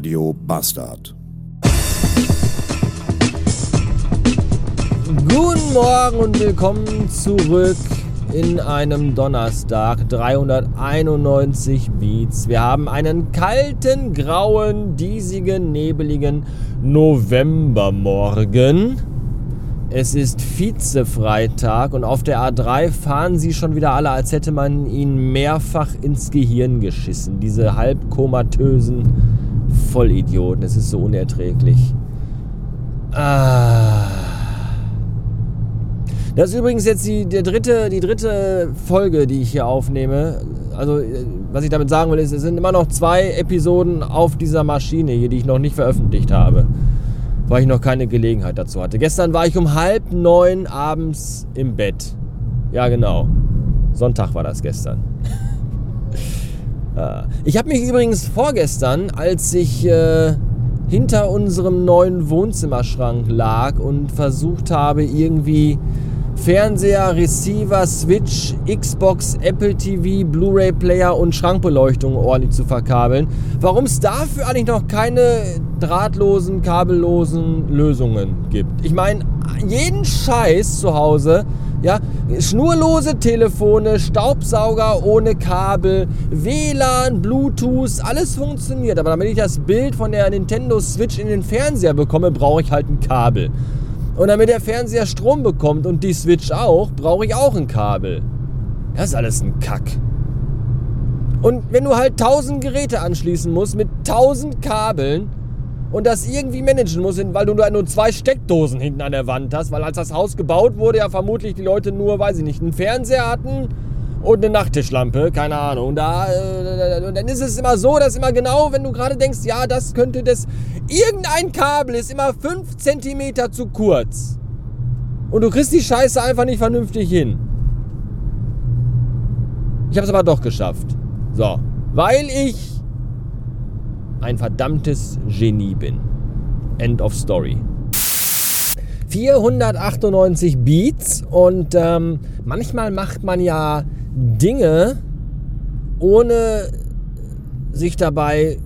Radio Bastard. Guten Morgen und willkommen zurück in einem Donnerstag. 391 Beats. Wir haben einen kalten, grauen, diesigen, nebeligen Novembermorgen. Es ist Vize-Freitag und auf der A3 fahren sie schon wieder alle, als hätte man ihnen mehrfach ins Gehirn geschissen. Diese halbkomatösen Vollidioten. Es ist so unerträglich. Ah. Das ist übrigens jetzt die, der dritte, die dritte Folge, die ich hier aufnehme. Also, was ich damit sagen will, ist, es sind immer noch zwei Episoden auf dieser Maschine hier, die ich noch nicht veröffentlicht habe weil ich noch keine Gelegenheit dazu hatte. Gestern war ich um halb neun abends im Bett. Ja, genau. Sonntag war das gestern. ich habe mich übrigens vorgestern, als ich äh, hinter unserem neuen Wohnzimmerschrank lag und versucht habe, irgendwie Fernseher, Receiver, Switch, Xbox, Apple TV, Blu-ray-Player und Schrankbeleuchtung ordentlich zu verkabeln. Warum es dafür eigentlich noch keine drahtlosen, kabellosen Lösungen gibt. Ich meine, jeden Scheiß zu Hause, ja, schnurlose Telefone, Staubsauger ohne Kabel, WLAN, Bluetooth, alles funktioniert. Aber damit ich das Bild von der Nintendo Switch in den Fernseher bekomme, brauche ich halt ein Kabel. Und damit der Fernseher Strom bekommt und die Switch auch, brauche ich auch ein Kabel. Das ist alles ein Kack. Und wenn du halt 1000 Geräte anschließen musst mit 1000 Kabeln und das irgendwie managen musst, weil du nur zwei Steckdosen hinten an der Wand hast, weil als das Haus gebaut wurde, ja vermutlich die Leute nur, weiß ich nicht, einen Fernseher hatten und eine Nachttischlampe, keine Ahnung. Da, äh, dann ist es immer so, dass immer genau, wenn du gerade denkst, ja, das könnte das. Irgendein Kabel ist immer 5 cm zu kurz. Und du kriegst die Scheiße einfach nicht vernünftig hin. Ich habe es aber doch geschafft. So. Weil ich ein verdammtes Genie bin. End of Story. 498 Beats und ähm, manchmal macht man ja Dinge, ohne sich dabei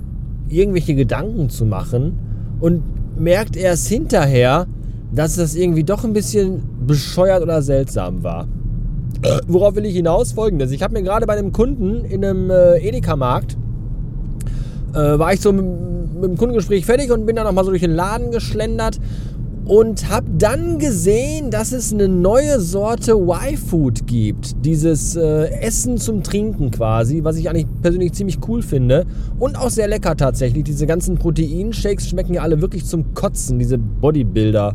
irgendwelche Gedanken zu machen und merkt erst hinterher, dass das irgendwie doch ein bisschen bescheuert oder seltsam war. Worauf will ich hinaus? Folgendes. Ich habe mir gerade bei einem Kunden in einem äh, Edeka-Markt, äh, war ich so mit, mit dem Kundengespräch fertig und bin dann nochmal so durch den Laden geschlendert und habe dann gesehen, dass es eine neue Sorte Y-Food gibt. Dieses äh, Essen zum Trinken quasi, was ich eigentlich persönlich ziemlich cool finde und auch sehr lecker tatsächlich. Diese ganzen Proteinshakes schmecken ja alle wirklich zum Kotzen, diese Bodybuilder.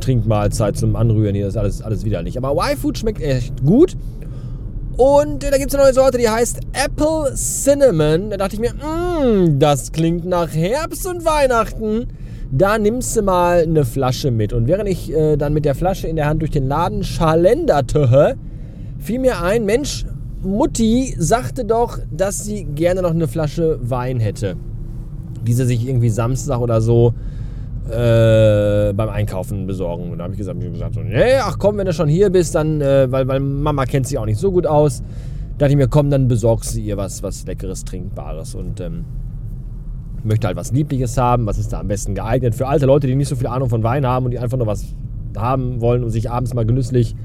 Trinkmahlzeit zum Anrühren hier, das ist alles, alles widerlich. Aber Y-Food schmeckt echt gut. Und da gibt es eine neue Sorte, die heißt Apple Cinnamon. Da dachte ich mir, mmm, das klingt nach Herbst und Weihnachten da nimmst du mal eine Flasche mit. Und während ich äh, dann mit der Flasche in der Hand durch den Laden schalenderte, fiel mir ein, Mensch, Mutti sagte doch, dass sie gerne noch eine Flasche Wein hätte. Die sie sich irgendwie Samstag oder so äh, beim Einkaufen besorgen. Und da habe ich gesagt, ich gesagt so, nee, ach komm, wenn du schon hier bist, dann, äh, weil, weil Mama kennt sich auch nicht so gut aus, Da dachte ich mir, komm, dann besorgst du ihr was, was Leckeres, Trinkbares. Und ähm, möchte halt was Liebliches haben, was ist da am besten geeignet für alte Leute, die nicht so viel Ahnung von Wein haben und die einfach nur was haben wollen, um sich abends mal genüsslich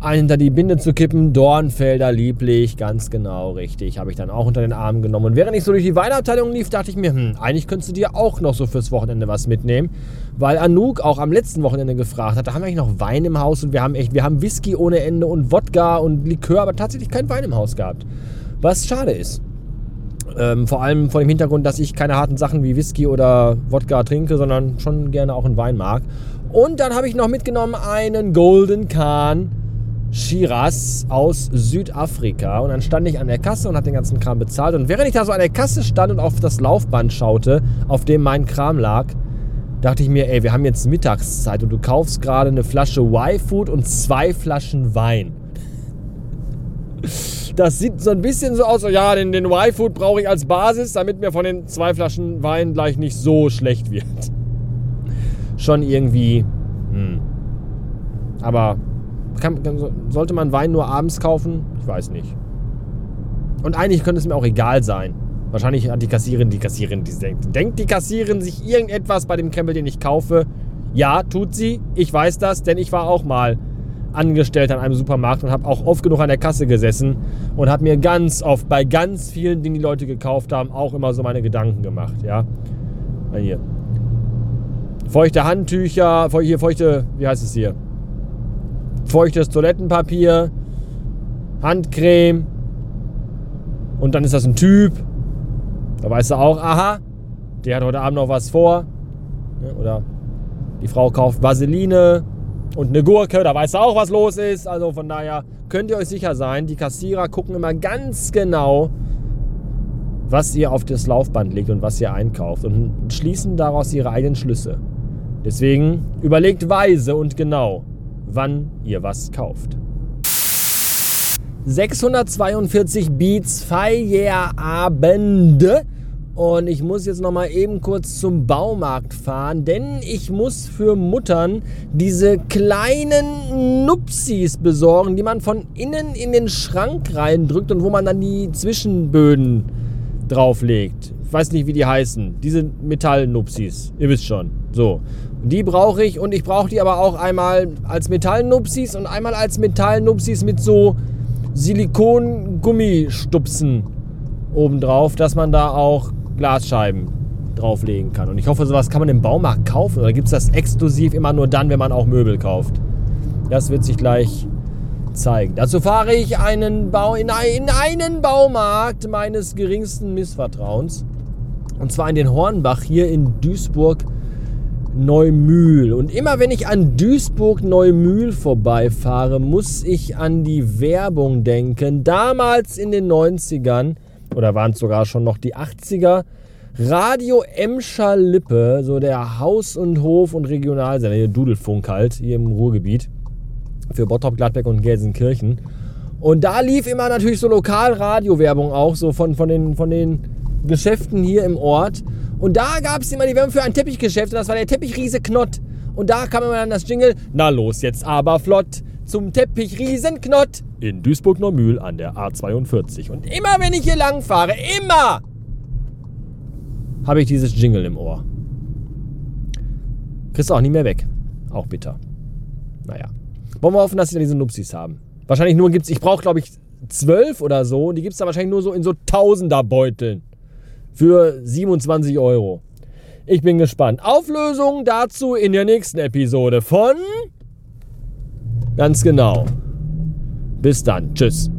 einen hinter die Binde zu kippen. Dornfelder lieblich, ganz genau richtig, habe ich dann auch unter den Arm genommen. Und während ich so durch die Weinabteilung lief, dachte ich mir, hm, eigentlich könntest du dir auch noch so fürs Wochenende was mitnehmen, weil Anouk auch am letzten Wochenende gefragt hat, da haben wir eigentlich noch Wein im Haus und wir haben echt, wir haben Whisky ohne Ende und Wodka und Likör, aber tatsächlich kein Wein im Haus gehabt. Was schade ist. Ähm, vor allem vor dem Hintergrund, dass ich keine harten Sachen wie Whisky oder Wodka trinke, sondern schon gerne auch einen Wein mag. Und dann habe ich noch mitgenommen einen Golden Kahn Shiraz aus Südafrika. Und dann stand ich an der Kasse und habe den ganzen Kram bezahlt. Und während ich da so an der Kasse stand und auf das Laufband schaute, auf dem mein Kram lag, dachte ich mir, ey, wir haben jetzt Mittagszeit und du kaufst gerade eine Flasche Y-Food und zwei Flaschen Wein das sieht so ein bisschen so aus, ja, den, den Y-Food brauche ich als Basis, damit mir von den zwei Flaschen Wein gleich nicht so schlecht wird. Schon irgendwie. Hm. Aber kann, sollte man Wein nur abends kaufen? Ich weiß nicht. Und eigentlich könnte es mir auch egal sein. Wahrscheinlich hat die Kassierin, die Kassierin, die denkt, denkt die Kassierin sich irgendetwas bei dem Krempel, den ich kaufe. Ja, tut sie. Ich weiß das, denn ich war auch mal angestellt an einem Supermarkt und habe auch oft genug an der Kasse gesessen und habe mir ganz oft bei ganz vielen Dingen, die Leute gekauft haben, auch immer so meine Gedanken gemacht. Ja, hier. Feuchte Handtücher, hier feuchte, wie heißt es hier? Feuchtes Toilettenpapier, Handcreme und dann ist das ein Typ. Da weißt du auch, aha, der hat heute Abend noch was vor. Oder die Frau kauft Vaseline und eine Gurke, da weißt du auch, was los ist. Also von daher könnt ihr euch sicher sein, die Kassierer gucken immer ganz genau, was ihr auf das Laufband legt und was ihr einkauft und schließen daraus ihre eigenen Schlüsse. Deswegen überlegt weise und genau, wann ihr was kauft. 642 Beats Feierabende und ich muss jetzt noch mal eben kurz zum Baumarkt fahren, denn ich muss für Muttern diese kleinen Nupsis besorgen, die man von innen in den Schrank reindrückt und wo man dann die Zwischenböden drauflegt. Weiß nicht, wie die heißen. Diese Metallnupsis. Ihr wisst schon. So. Die brauche ich und ich brauche die aber auch einmal als Metallnupsis und einmal als Metallnupsis mit so Silikon-Gummistupsen obendrauf, dass man da auch Glasscheiben drauflegen kann. Und ich hoffe, sowas kann man im Baumarkt kaufen oder gibt es das exklusiv immer nur dann, wenn man auch Möbel kauft? Das wird sich gleich zeigen. Dazu fahre ich einen Bau in, einen Baumarkt meines geringsten Missvertrauens. Und zwar in den Hornbach hier in Duisburg. Neumühl. Und immer wenn ich an Duisburg Neumühl vorbeifahre, muss ich an die Werbung denken. Damals in den 90ern oder waren es sogar schon noch die 80er. Radio Emscher Lippe, so der Haus- und Hof- und Regionalsender, Dudelfunk halt, hier im Ruhrgebiet, für Bottrop, Gladbeck und Gelsenkirchen. Und da lief immer natürlich so Lokalradio-Werbung auch, so von, von, den, von den Geschäften hier im Ort. Und da gab es immer die Werbung für ein Teppichgeschäft und das war der Teppichriese Knott. Und da kam immer dann das Jingle, na los jetzt aber flott, zum Teppichriesen-Knott in Duisburg-Normühl an der A42. Und immer wenn ich hier lang fahre, immer habe ich dieses Jingle im Ohr. Kriegst du auch nicht mehr weg. Auch bitter. Naja. Wollen wir hoffen, dass sie da diese Nupsis haben. Wahrscheinlich nur gibt es, ich brauche glaube ich zwölf oder so. Die gibt es da wahrscheinlich nur so in so Tausender-Beuteln. Für 27 Euro. Ich bin gespannt. Auflösung dazu in der nächsten Episode von... Ganz genau. Bis dann. Tschüss.